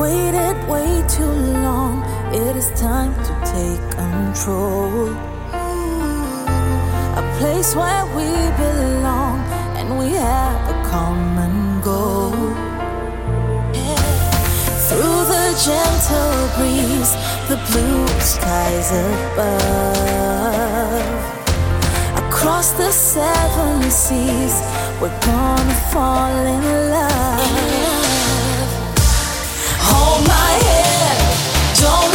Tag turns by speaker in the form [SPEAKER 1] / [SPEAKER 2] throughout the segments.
[SPEAKER 1] waited way too long. It is time to take control. A place where we belong and we have a common goal. Through the gentle breeze, the blue skies above. Across the seven seas, we're gonna fall in love my head. Don't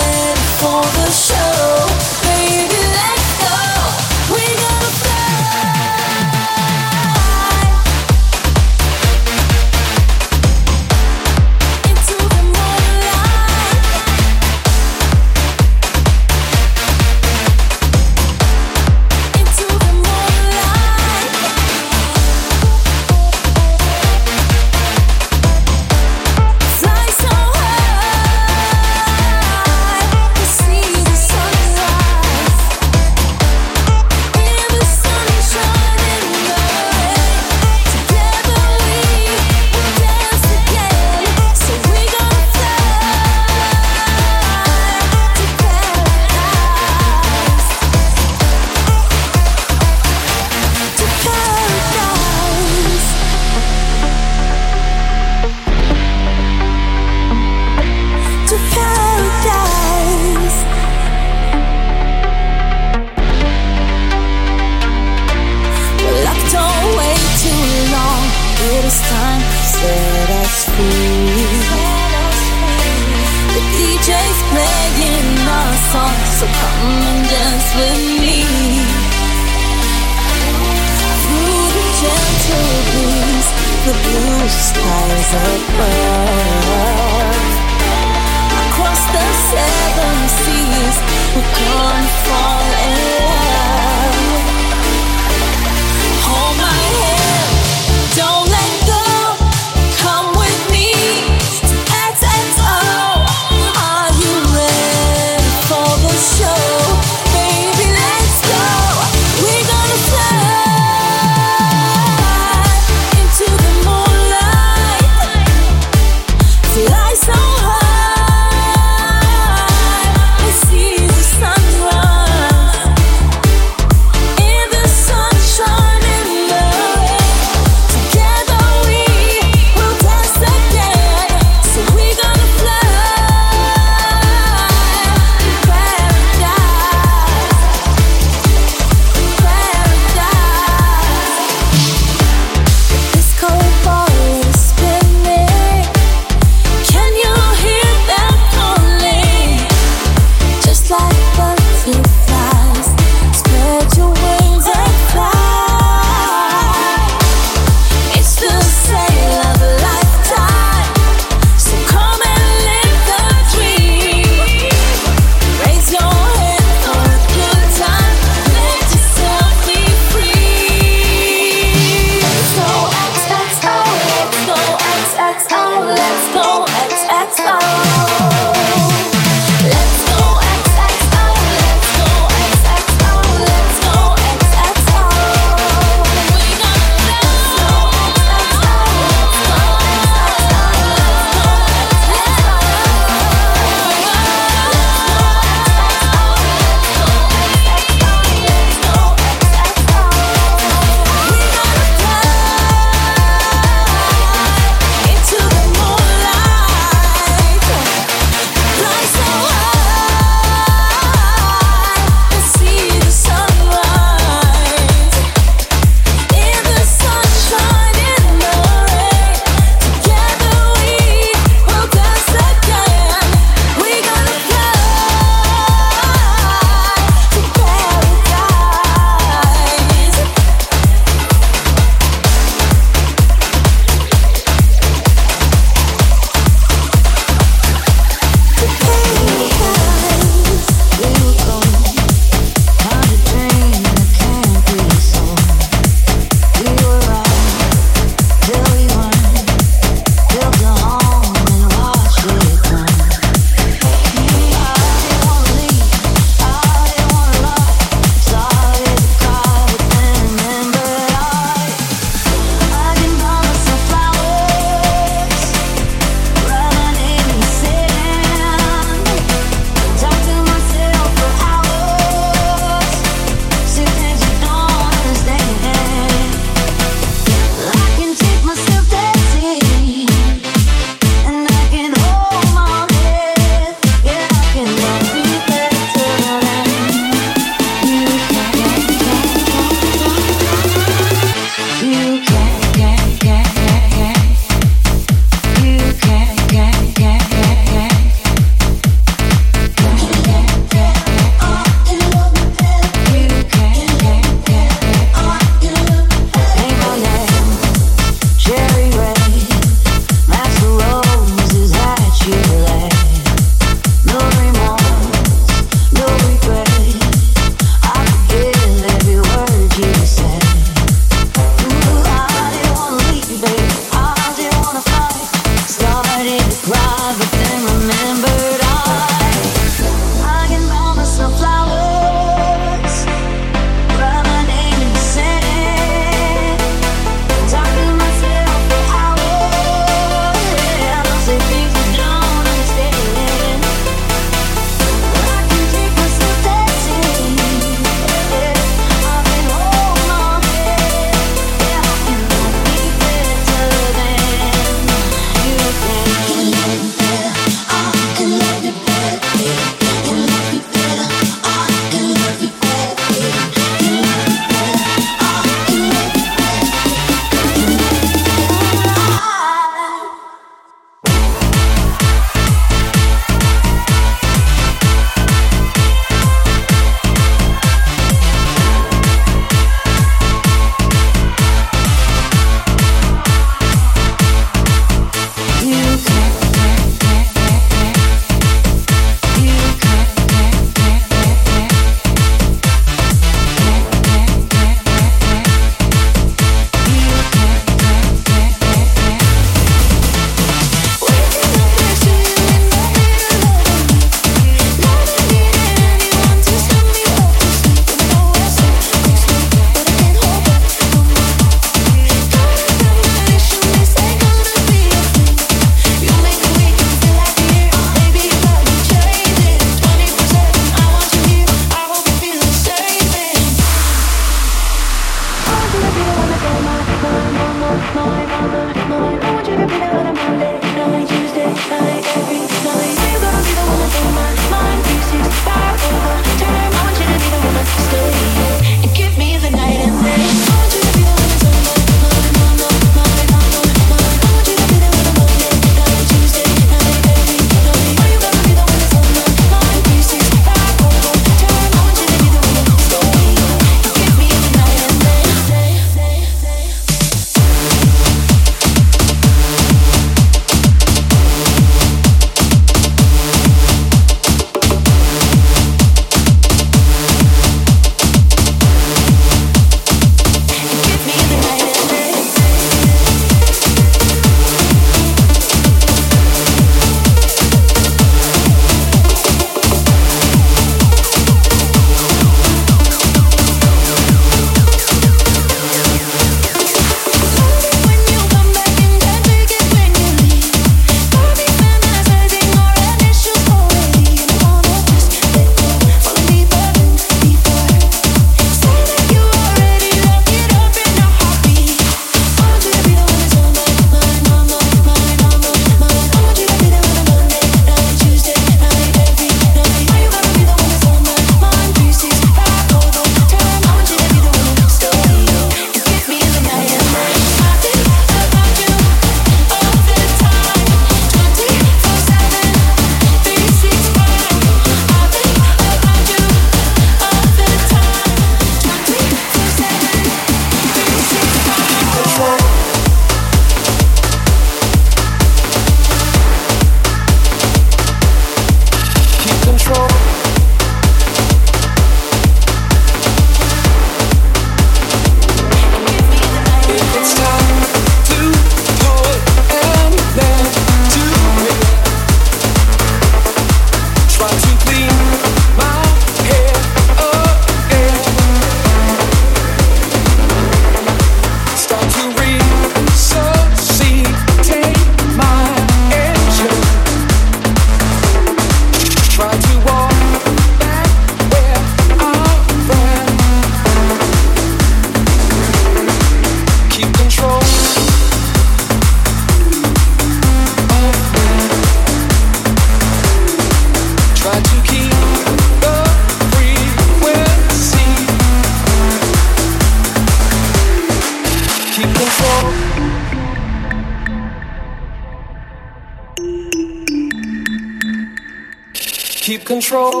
[SPEAKER 2] control.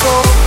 [SPEAKER 1] soul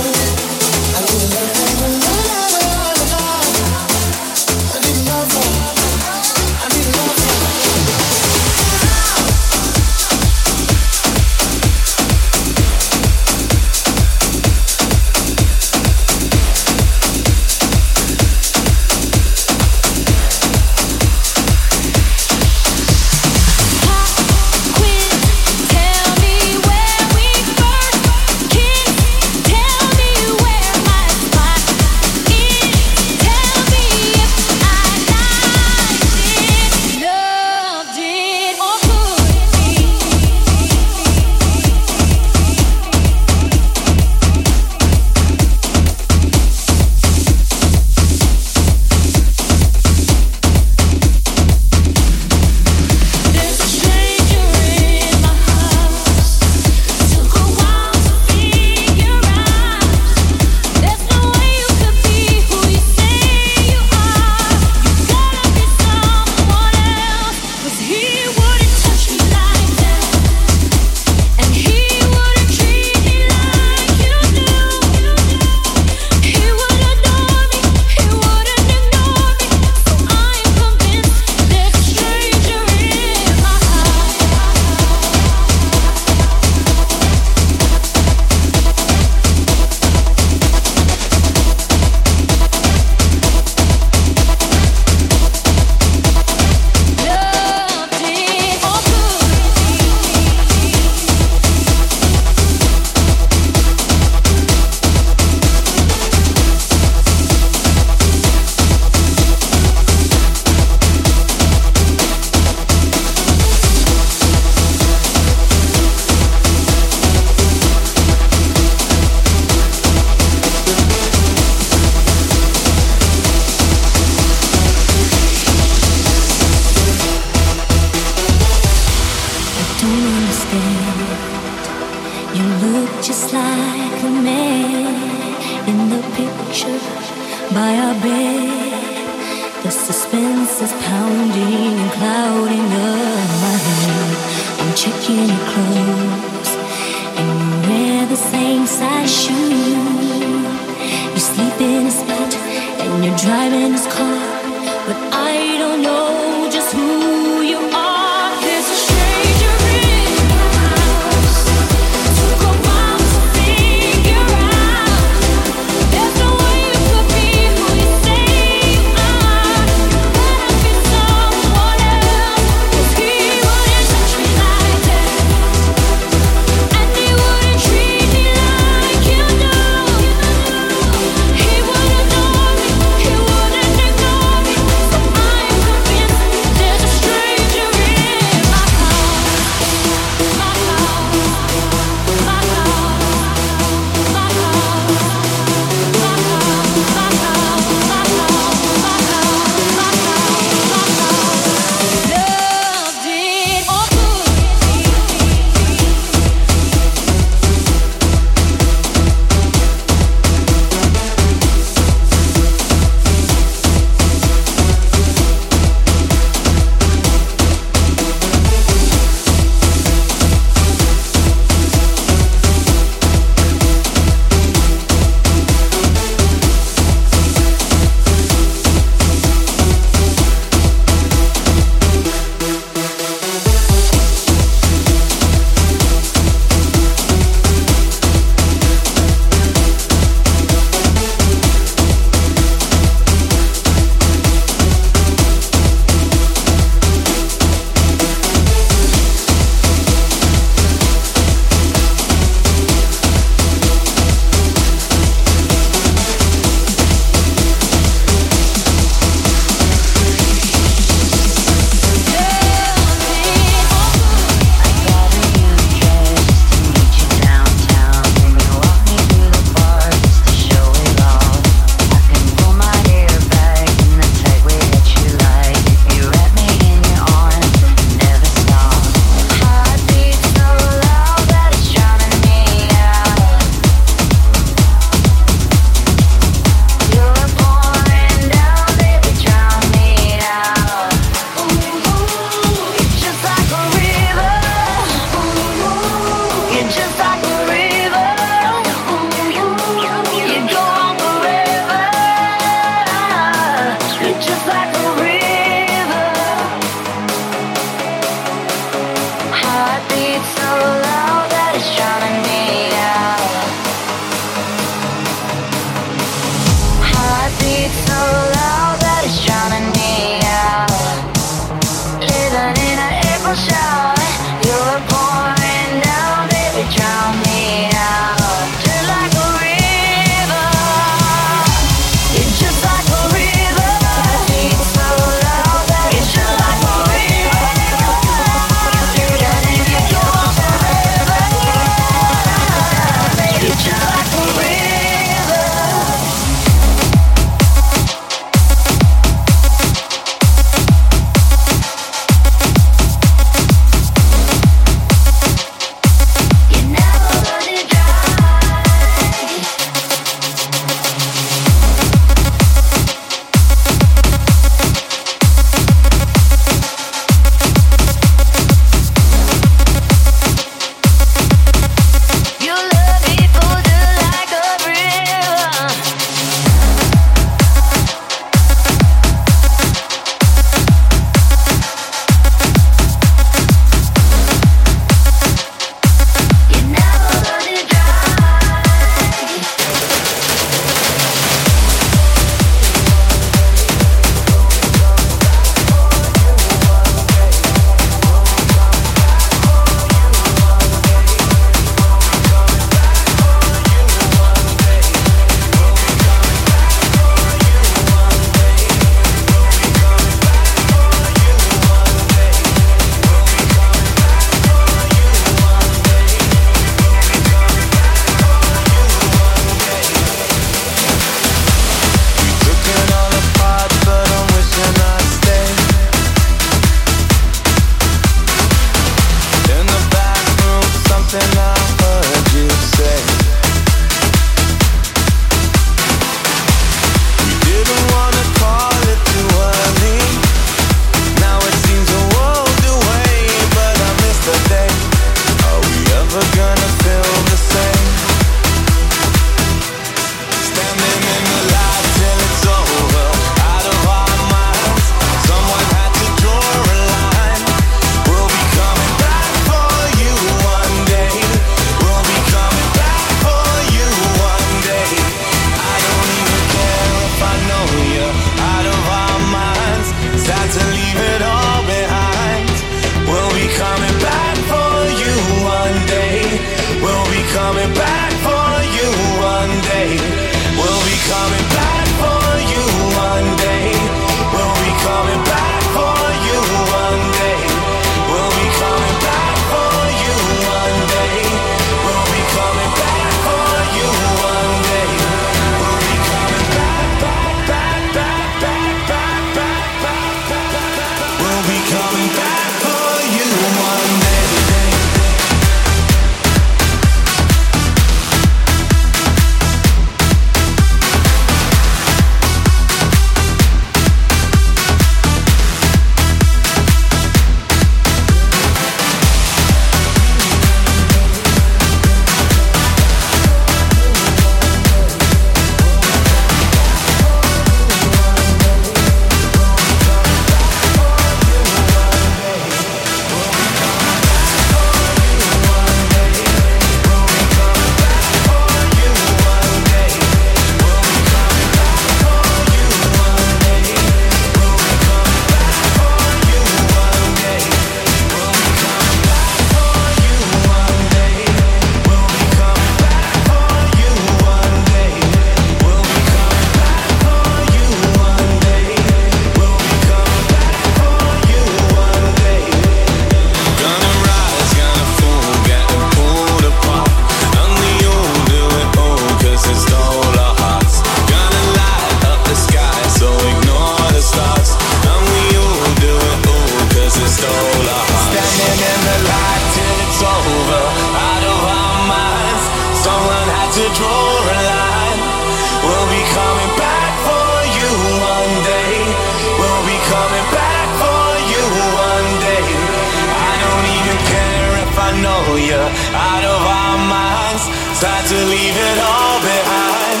[SPEAKER 1] know you're out of our minds.
[SPEAKER 3] Time to leave it all behind.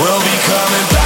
[SPEAKER 3] We'll be coming back.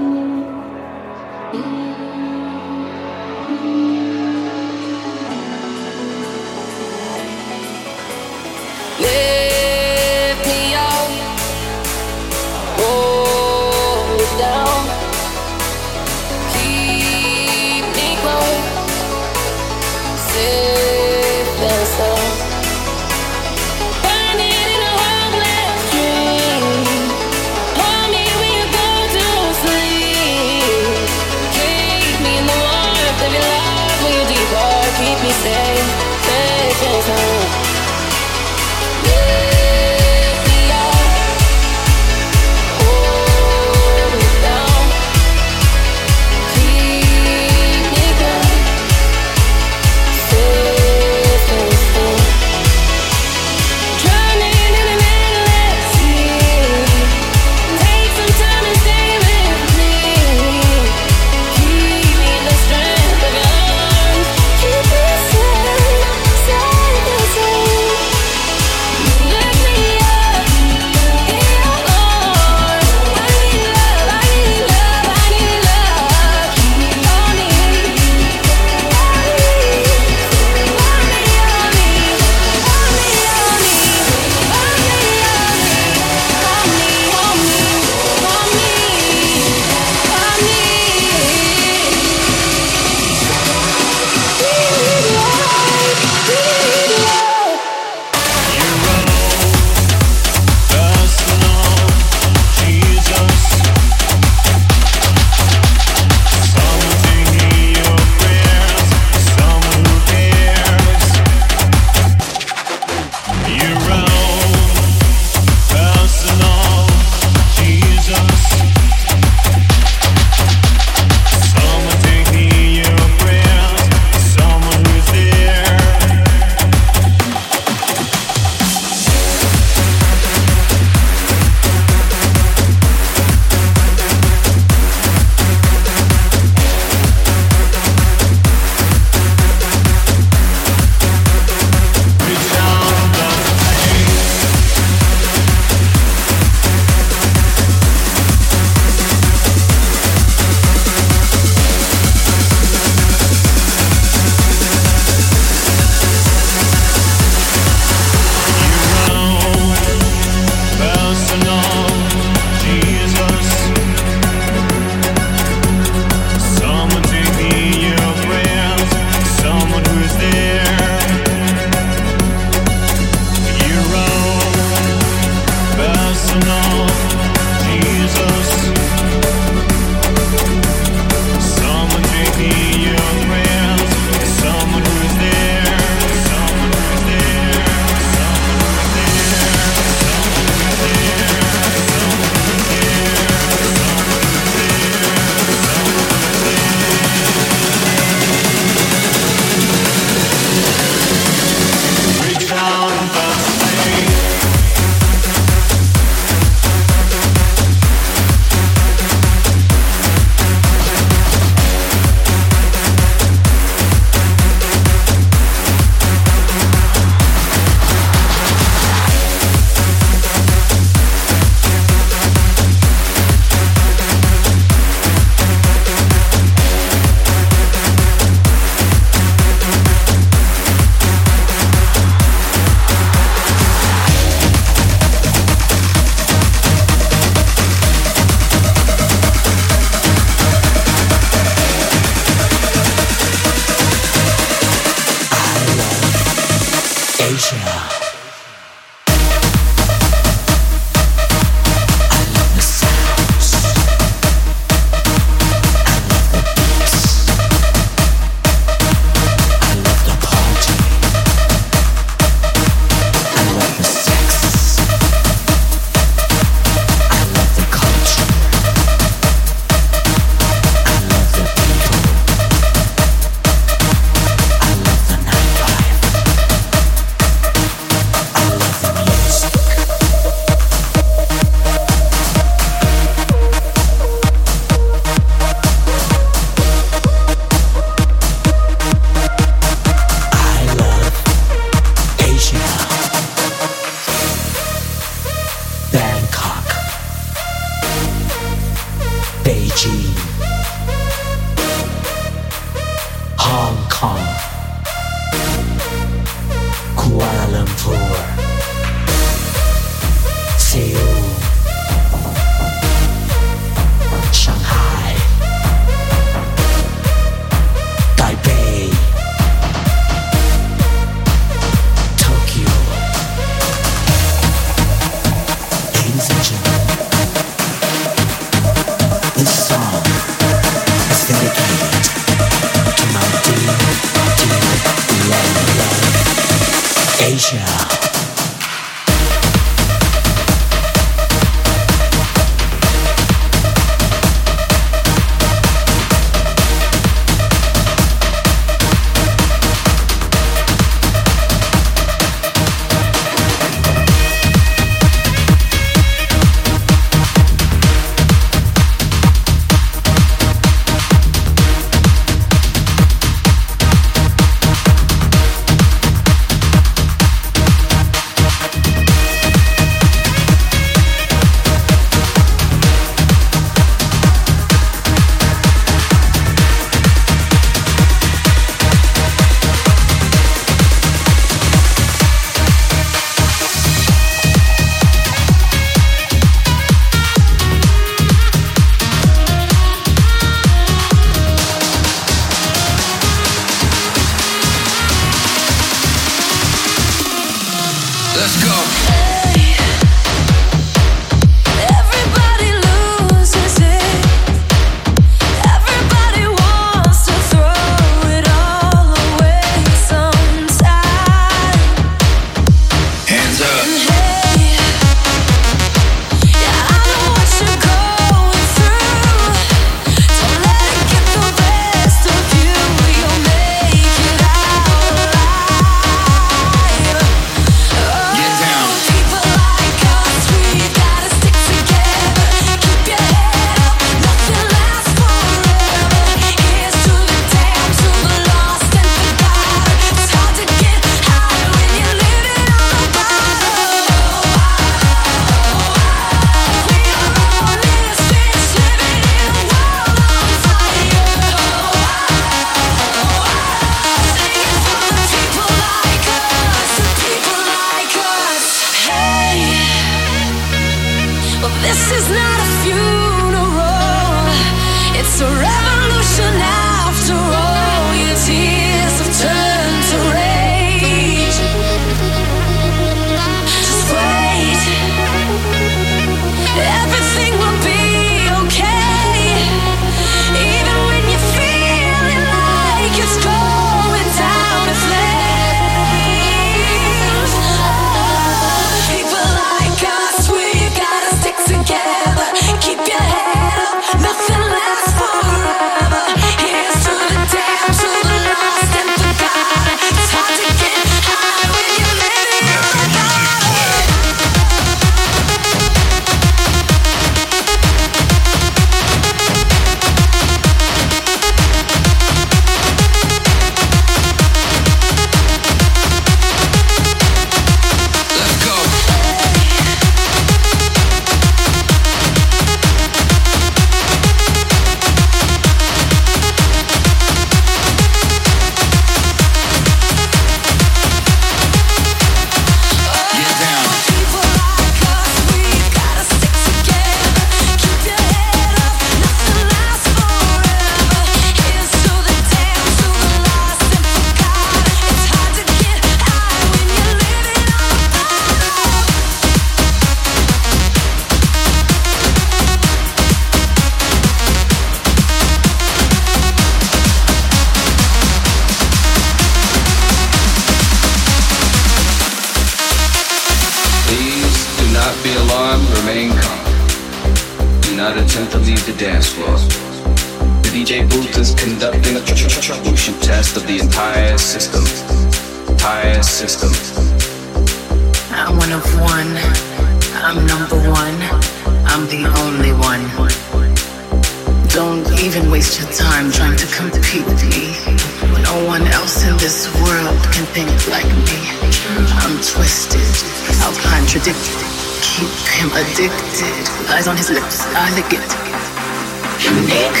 [SPEAKER 1] Unique.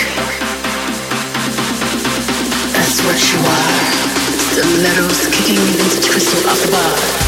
[SPEAKER 1] That's what you are. The metal's kicking into crystal off the bar.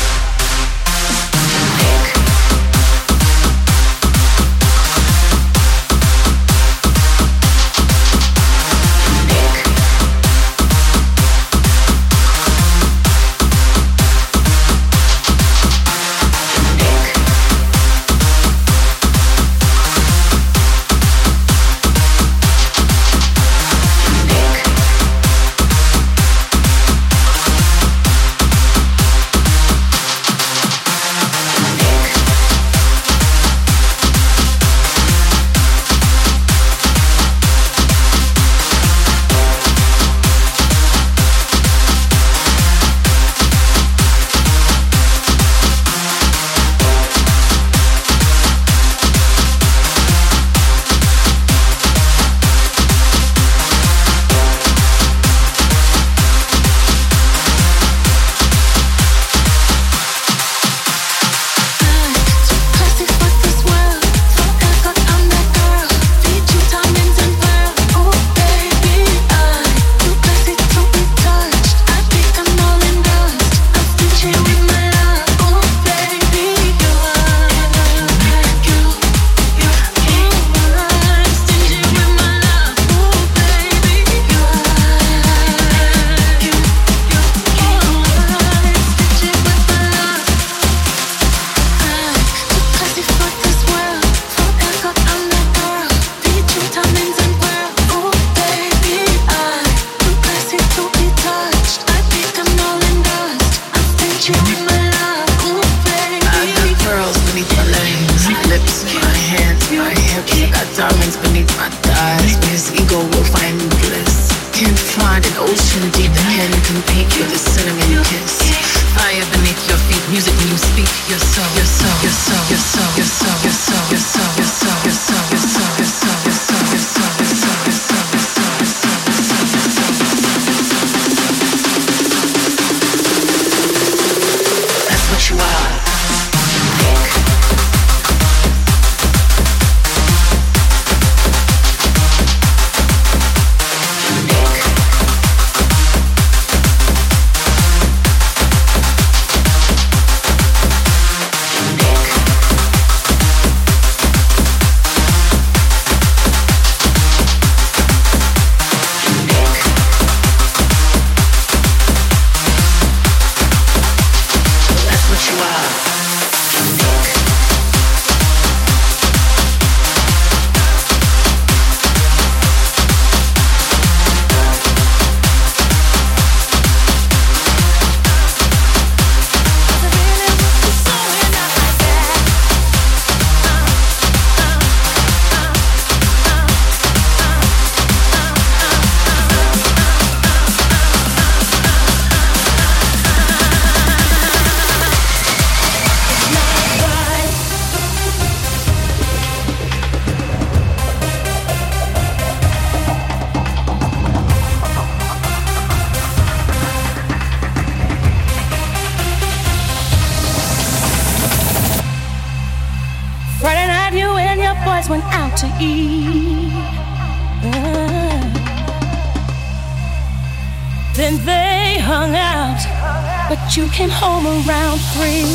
[SPEAKER 1] you came home around three.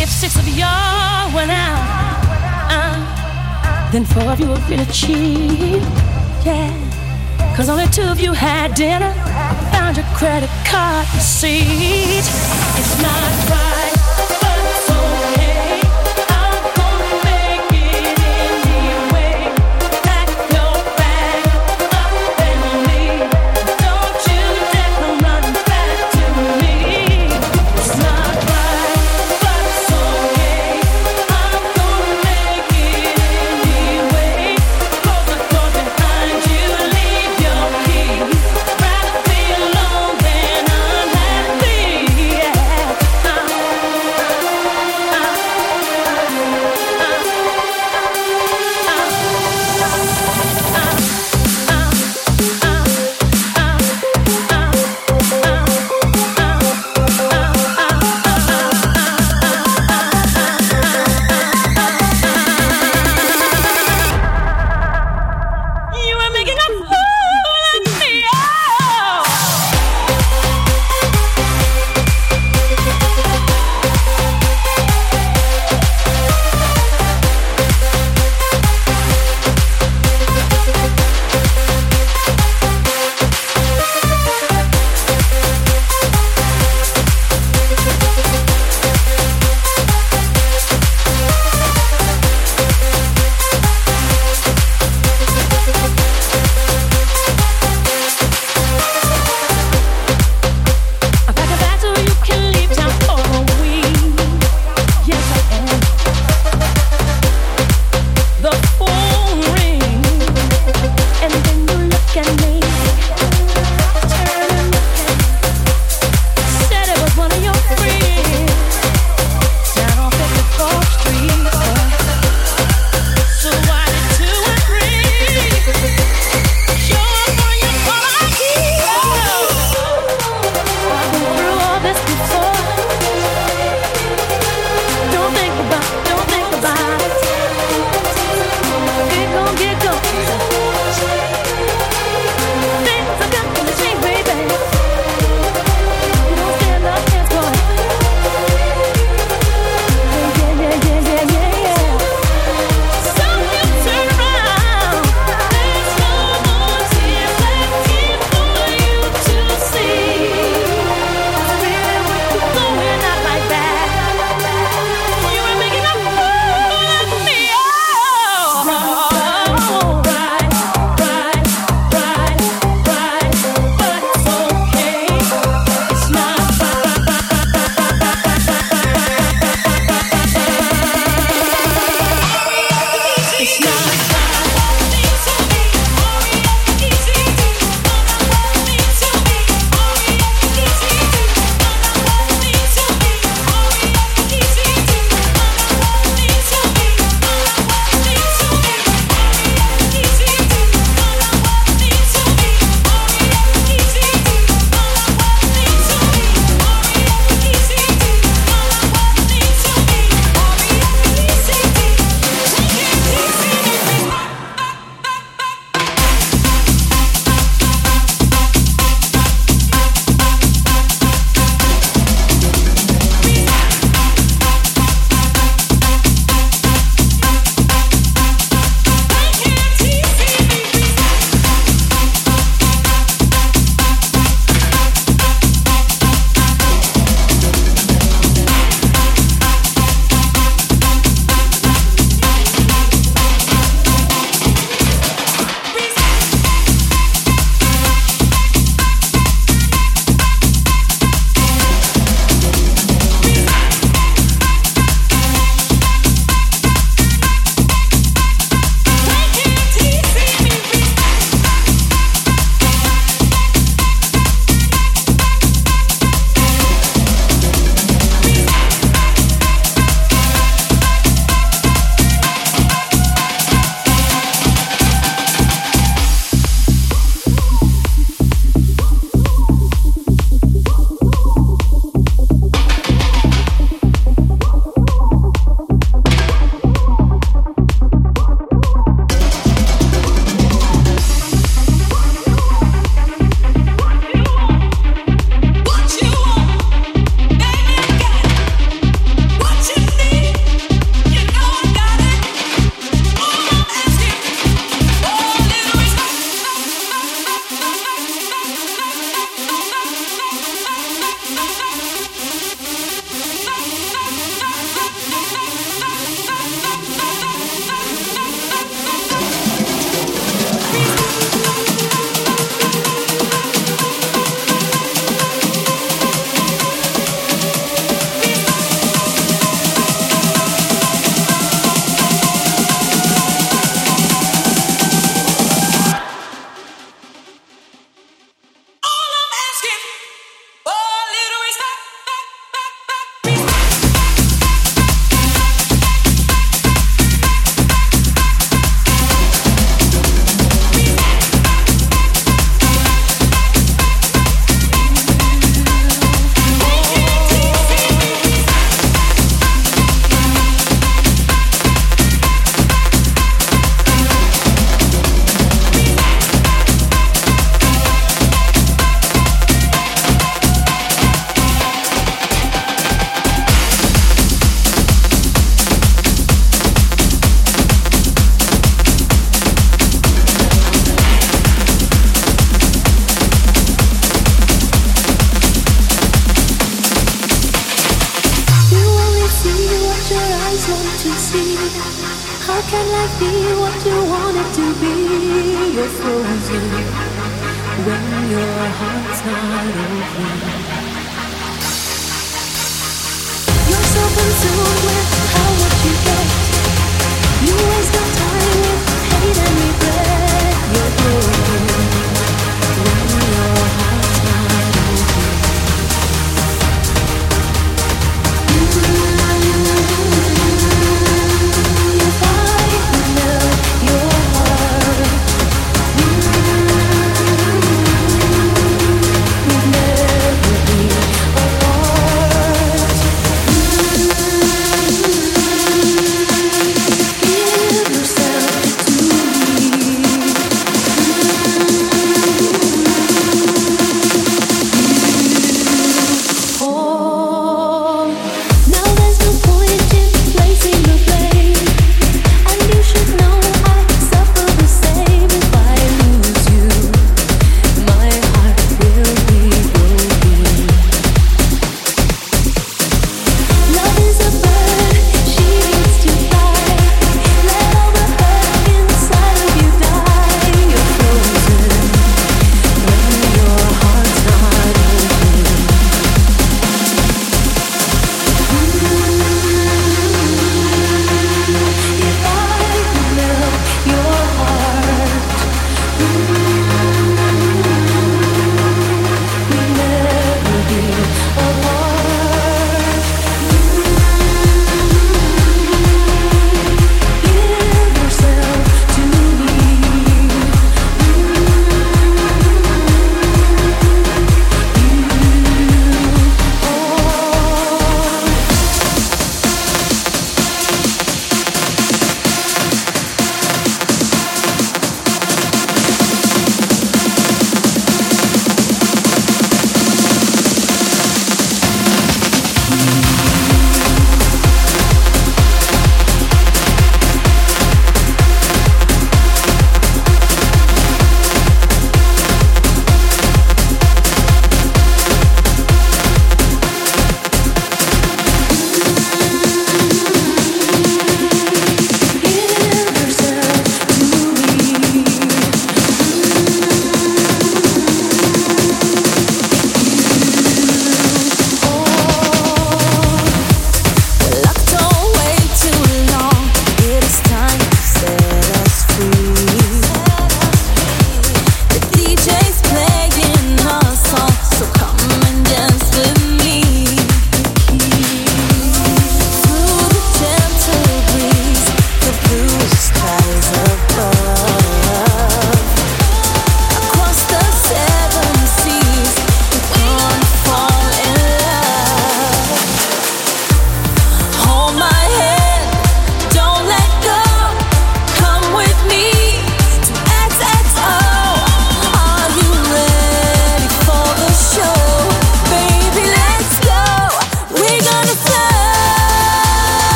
[SPEAKER 1] If six of y'all went out, uh, then four of you would really cheap. Yeah. Cause only two of you had dinner. Found your credit card receipt. It's not right.